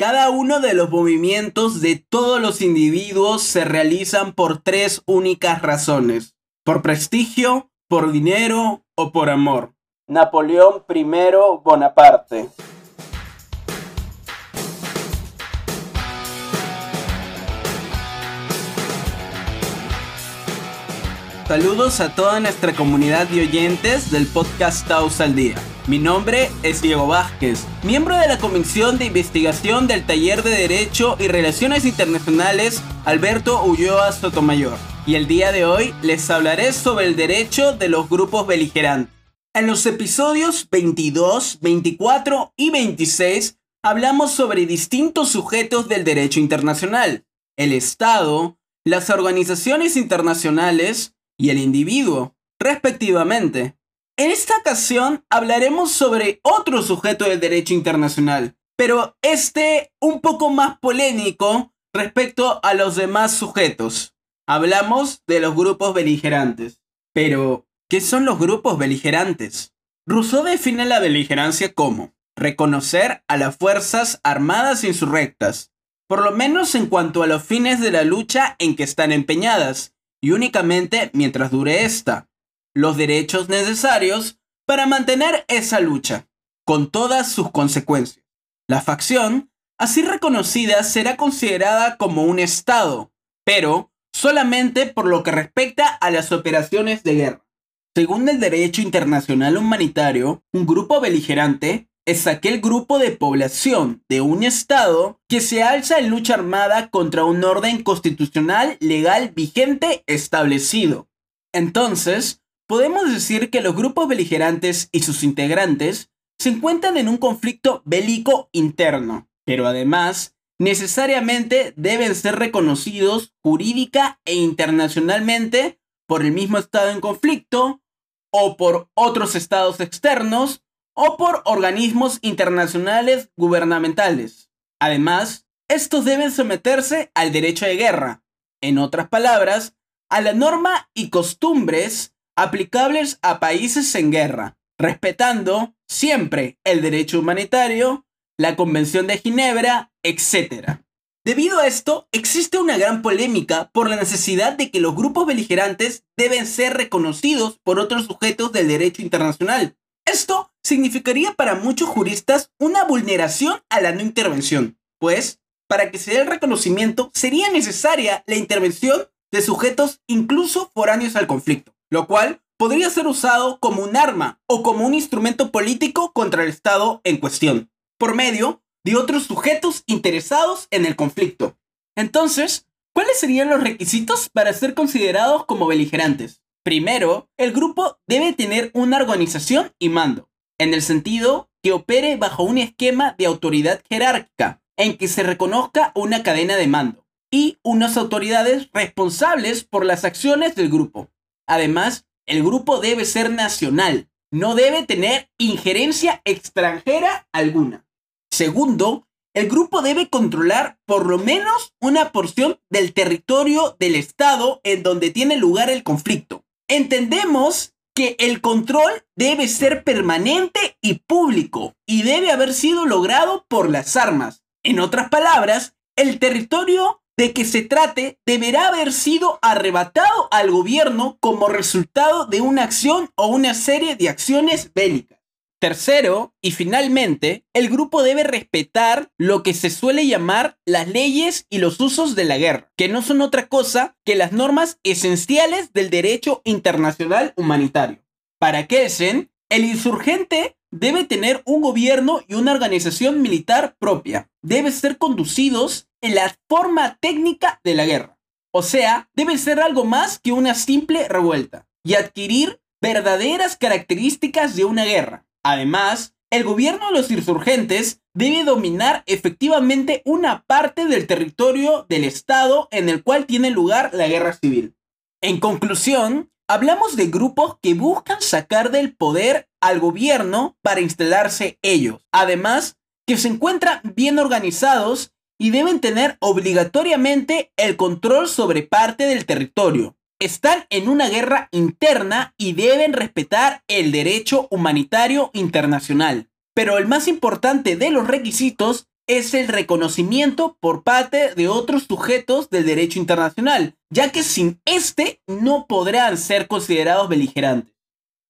Cada uno de los movimientos de todos los individuos se realizan por tres únicas razones. Por prestigio, por dinero o por amor. Napoleón I Bonaparte. Saludos a toda nuestra comunidad de oyentes del podcast Taos al Día. Mi nombre es Diego Vázquez, miembro de la Comisión de Investigación del Taller de Derecho y Relaciones Internacionales Alberto Ulloa Sotomayor. Y el día de hoy les hablaré sobre el derecho de los grupos beligerantes. En los episodios 22, 24 y 26 hablamos sobre distintos sujetos del derecho internacional, el Estado, las organizaciones internacionales y el individuo, respectivamente. En esta ocasión hablaremos sobre otro sujeto del derecho internacional, pero este un poco más polémico respecto a los demás sujetos. Hablamos de los grupos beligerantes. Pero, ¿qué son los grupos beligerantes? Rousseau define la beligerancia como reconocer a las fuerzas armadas insurrectas, por lo menos en cuanto a los fines de la lucha en que están empeñadas, y únicamente mientras dure esta los derechos necesarios para mantener esa lucha, con todas sus consecuencias. La facción, así reconocida, será considerada como un Estado, pero solamente por lo que respecta a las operaciones de guerra. Según el derecho internacional humanitario, un grupo beligerante es aquel grupo de población de un Estado que se alza en lucha armada contra un orden constitucional legal vigente establecido. Entonces, podemos decir que los grupos beligerantes y sus integrantes se encuentran en un conflicto bélico interno, pero además necesariamente deben ser reconocidos jurídica e internacionalmente por el mismo Estado en conflicto, o por otros estados externos, o por organismos internacionales gubernamentales. Además, estos deben someterse al derecho de guerra, en otras palabras, a la norma y costumbres aplicables a países en guerra, respetando siempre el derecho humanitario, la Convención de Ginebra, etc. Debido a esto, existe una gran polémica por la necesidad de que los grupos beligerantes deben ser reconocidos por otros sujetos del derecho internacional. Esto significaría para muchos juristas una vulneración a la no intervención, pues, para que se dé el reconocimiento sería necesaria la intervención de sujetos incluso foráneos al conflicto lo cual podría ser usado como un arma o como un instrumento político contra el Estado en cuestión, por medio de otros sujetos interesados en el conflicto. Entonces, ¿cuáles serían los requisitos para ser considerados como beligerantes? Primero, el grupo debe tener una organización y mando, en el sentido que opere bajo un esquema de autoridad jerárquica, en que se reconozca una cadena de mando y unas autoridades responsables por las acciones del grupo. Además, el grupo debe ser nacional, no debe tener injerencia extranjera alguna. Segundo, el grupo debe controlar por lo menos una porción del territorio del Estado en donde tiene lugar el conflicto. Entendemos que el control debe ser permanente y público y debe haber sido logrado por las armas. En otras palabras, el territorio de que se trate deberá haber sido arrebatado al gobierno como resultado de una acción o una serie de acciones bélicas. Tercero, y finalmente, el grupo debe respetar lo que se suele llamar las leyes y los usos de la guerra, que no son otra cosa que las normas esenciales del derecho internacional humanitario. Para Kelsen, el insurgente debe tener un gobierno y una organización militar propia. Debe ser conducidos en la forma técnica de la guerra. O sea, debe ser algo más que una simple revuelta y adquirir verdaderas características de una guerra. Además, el gobierno de los insurgentes debe dominar efectivamente una parte del territorio del Estado en el cual tiene lugar la guerra civil. En conclusión, hablamos de grupos que buscan sacar del poder al gobierno para instalarse ellos. Además, que se encuentran bien organizados y deben tener obligatoriamente el control sobre parte del territorio. Están en una guerra interna y deben respetar el derecho humanitario internacional. Pero el más importante de los requisitos es el reconocimiento por parte de otros sujetos del derecho internacional, ya que sin este no podrán ser considerados beligerantes.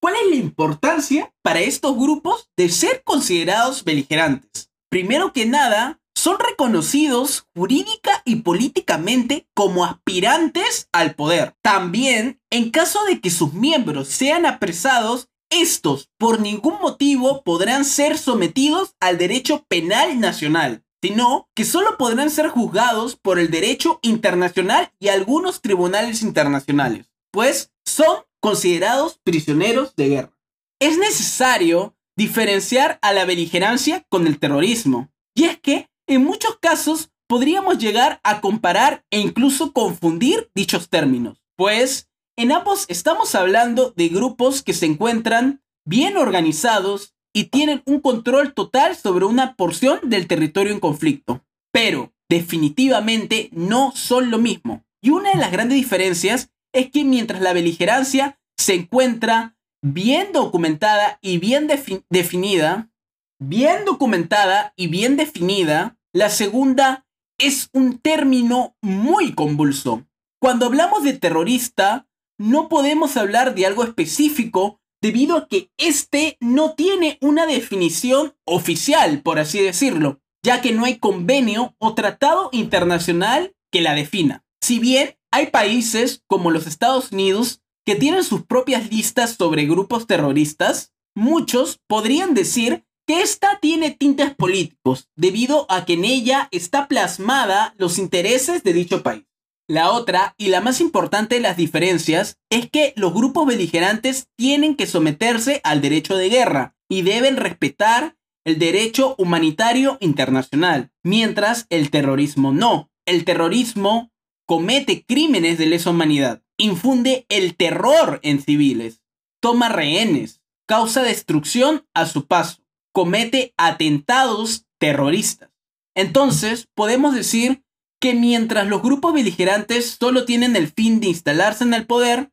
¿Cuál es la importancia para estos grupos de ser considerados beligerantes? Primero que nada, son reconocidos jurídica y políticamente como aspirantes al poder. También, en caso de que sus miembros sean apresados, estos por ningún motivo podrán ser sometidos al derecho penal nacional, sino que solo podrán ser juzgados por el derecho internacional y algunos tribunales internacionales, pues son considerados prisioneros de guerra. Es necesario diferenciar a la beligerancia con el terrorismo, y es que en muchos casos podríamos llegar a comparar e incluso confundir dichos términos, pues en ambos estamos hablando de grupos que se encuentran bien organizados y tienen un control total sobre una porción del territorio en conflicto. Pero definitivamente no son lo mismo. Y una de las grandes diferencias es que mientras la beligerancia se encuentra bien documentada y bien definida, bien documentada y bien definida, la segunda es un término muy convulso. Cuando hablamos de terrorista, no podemos hablar de algo específico debido a que este no tiene una definición oficial, por así decirlo, ya que no hay convenio o tratado internacional que la defina. Si bien hay países como los Estados Unidos que tienen sus propias listas sobre grupos terroristas, muchos podrían decir esta tiene tintes políticos, debido a que en ella está plasmada los intereses de dicho país. La otra, y la más importante de las diferencias, es que los grupos beligerantes tienen que someterse al derecho de guerra y deben respetar el derecho humanitario internacional, mientras el terrorismo no. El terrorismo comete crímenes de lesa humanidad, infunde el terror en civiles, toma rehenes, causa destrucción a su paso, comete atentados terroristas. Entonces, podemos decir que mientras los grupos beligerantes solo tienen el fin de instalarse en el poder,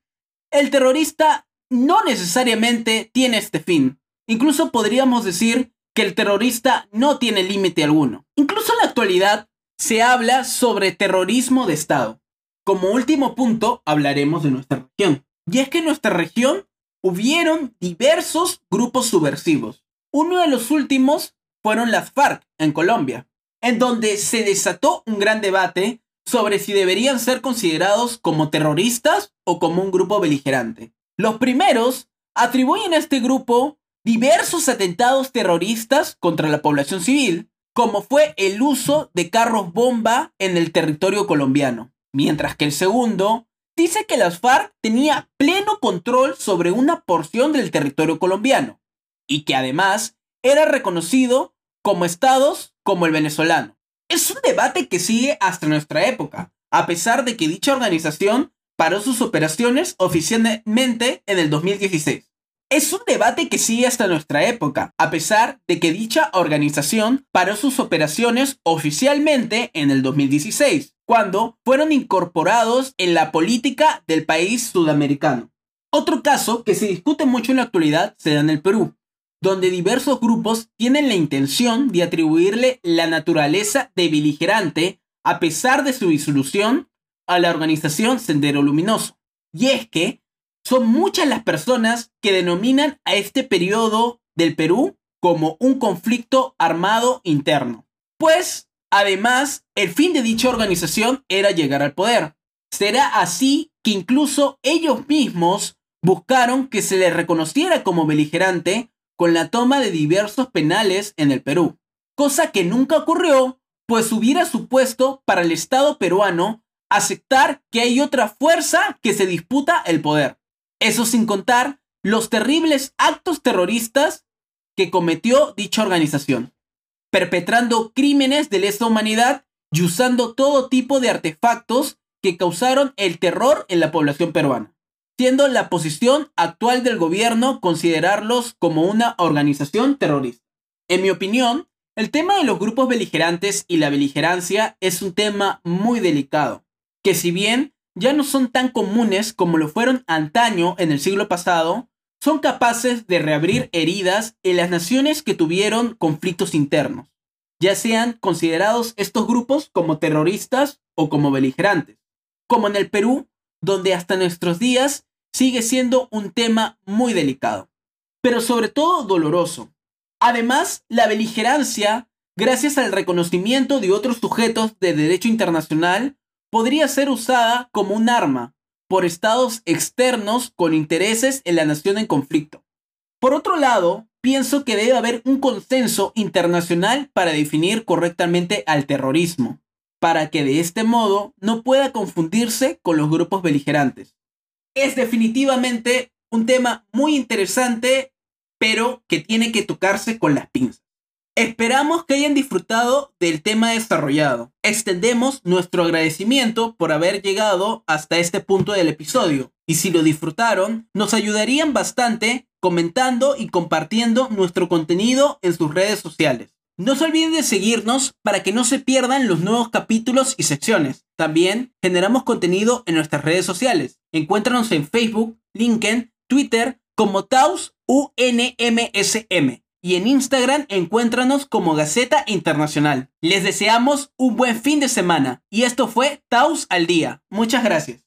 el terrorista no necesariamente tiene este fin. Incluso podríamos decir que el terrorista no tiene límite alguno. Incluso en la actualidad se habla sobre terrorismo de Estado. Como último punto hablaremos de nuestra región. Y es que en nuestra región hubieron diversos grupos subversivos. Uno de los últimos fueron las FARC en Colombia en donde se desató un gran debate sobre si deberían ser considerados como terroristas o como un grupo beligerante. Los primeros atribuyen a este grupo diversos atentados terroristas contra la población civil, como fue el uso de carros bomba en el territorio colombiano, mientras que el segundo dice que las FARC tenía pleno control sobre una porción del territorio colombiano y que además era reconocido como estados como el venezolano. Es un debate que sigue hasta nuestra época, a pesar de que dicha organización paró sus operaciones oficialmente en el 2016. Es un debate que sigue hasta nuestra época, a pesar de que dicha organización paró sus operaciones oficialmente en el 2016, cuando fueron incorporados en la política del país sudamericano. Otro caso que se discute mucho en la actualidad se da en el Perú, donde diversos grupos tienen la intención de atribuirle la naturaleza de beligerante a pesar de su disolución a la organización Sendero Luminoso. Y es que son muchas las personas que denominan a este periodo del Perú como un conflicto armado interno. Pues, además, el fin de dicha organización era llegar al poder. Será así que incluso ellos mismos buscaron que se les reconociera como beligerante con la toma de diversos penales en el Perú, cosa que nunca ocurrió, pues hubiera supuesto para el Estado peruano aceptar que hay otra fuerza que se disputa el poder. Eso sin contar los terribles actos terroristas que cometió dicha organización, perpetrando crímenes de lesa humanidad y usando todo tipo de artefactos que causaron el terror en la población peruana siendo la posición actual del gobierno considerarlos como una organización terrorista. En mi opinión, el tema de los grupos beligerantes y la beligerancia es un tema muy delicado, que si bien ya no son tan comunes como lo fueron antaño en el siglo pasado, son capaces de reabrir heridas en las naciones que tuvieron conflictos internos. ya sean considerados estos grupos como terroristas o como beligerantes, como en el Perú, donde hasta nuestros días sigue siendo un tema muy delicado, pero sobre todo doloroso. Además, la beligerancia, gracias al reconocimiento de otros sujetos de derecho internacional, podría ser usada como un arma por estados externos con intereses en la nación en conflicto. Por otro lado, pienso que debe haber un consenso internacional para definir correctamente al terrorismo, para que de este modo no pueda confundirse con los grupos beligerantes. Es definitivamente un tema muy interesante, pero que tiene que tocarse con las pinzas. Esperamos que hayan disfrutado del tema desarrollado. Extendemos nuestro agradecimiento por haber llegado hasta este punto del episodio. Y si lo disfrutaron, nos ayudarían bastante comentando y compartiendo nuestro contenido en sus redes sociales. No se olviden de seguirnos para que no se pierdan los nuevos capítulos y secciones. También generamos contenido en nuestras redes sociales. Encuéntranos en Facebook, LinkedIn, Twitter como Taus UNMSM y en Instagram encuéntranos como Gaceta Internacional. Les deseamos un buen fin de semana y esto fue Taus al Día. Muchas gracias.